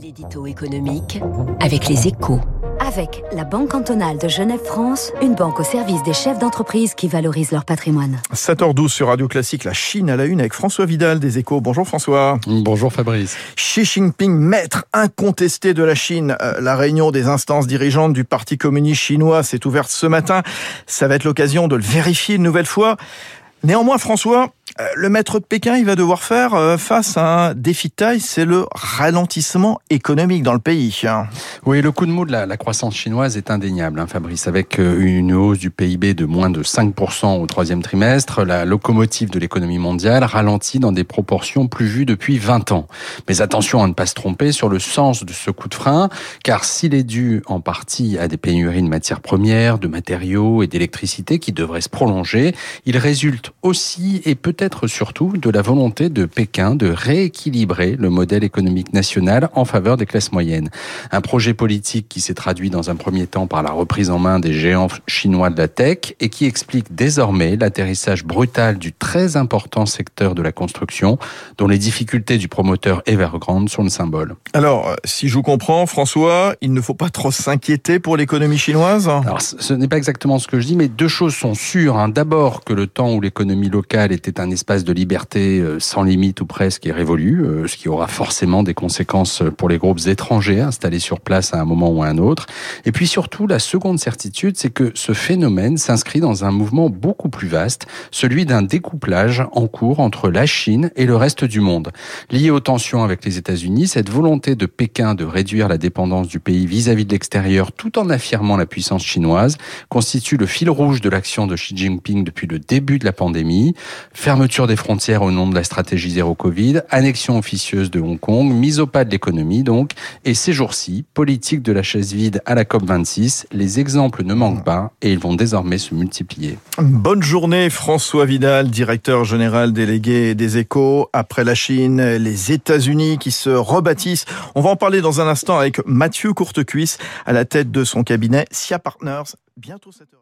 L'édito économique avec les échos. Avec la Banque cantonale de Genève-France, une banque au service des chefs d'entreprise qui valorisent leur patrimoine. 7h12 sur Radio Classique, la Chine à la une avec François Vidal des Échos. Bonjour François. Bonjour Fabrice. Xi Jinping, maître incontesté de la Chine. Euh, la réunion des instances dirigeantes du Parti communiste chinois s'est ouverte ce matin. Ça va être l'occasion de le vérifier une nouvelle fois. Néanmoins, François, le maître de Pékin, il va devoir faire euh, face à un défi de taille, c'est le ralentissement économique dans le pays. Oui, le coup de mou de la, croissance chinoise est indéniable, hein, Fabrice, avec euh, une hausse du PIB de moins de 5% au troisième trimestre, la locomotive de l'économie mondiale ralentit dans des proportions plus vues depuis 20 ans. Mais attention à ne pas se tromper sur le sens de ce coup de frein, car s'il est dû en partie à des pénuries de matières premières, de matériaux et d'électricité qui devraient se prolonger, il résulte aussi et peut-être surtout de la volonté de Pékin de rééquilibrer le modèle économique national en faveur des classes moyennes. Un projet politique qui s'est traduit dans un premier temps par la reprise en main des géants chinois de la tech et qui explique désormais l'atterrissage brutal du très important secteur de la construction dont les difficultés du promoteur Evergrande sont le symbole. Alors, si je vous comprends, François, il ne faut pas trop s'inquiéter pour l'économie chinoise? Alors, ce n'est pas exactement ce que je dis, mais deux choses sont sûres. Hein. D'abord que le temps où l'économie locale était un espace de liberté euh, sans limite ou presque est révolu, euh, ce qui aura forcément des conséquences pour les groupes étrangers installés sur place à un moment ou à un autre. Et puis surtout, la seconde certitude, c'est que ce phénomène s'inscrit dans un mouvement beaucoup plus vaste, celui d'un découplage en cours entre la Chine et le reste du monde. Lié aux tensions avec les États-Unis, cette volonté de Pékin de réduire la dépendance du pays vis-à-vis de l'extérieur tout en affirmant la puissance chinoise constitue le fil rouge de l'action de Xi Jinping depuis le début de la pandémie. Fermeture des frontières au nom de la stratégie zéro Covid, annexion officieuse de Hong Kong, mise au pas de l'économie donc, et ces jours-ci, politique de la chaise vide à la COP26, les exemples ne manquent pas et ils vont désormais se multiplier. Bonne journée François Vidal, directeur général délégué des échos. Après la Chine, les États-Unis qui se rebâtissent. On va en parler dans un instant avec Mathieu Courtecuisse à la tête de son cabinet SIA Partners. Bientôt 7 heures.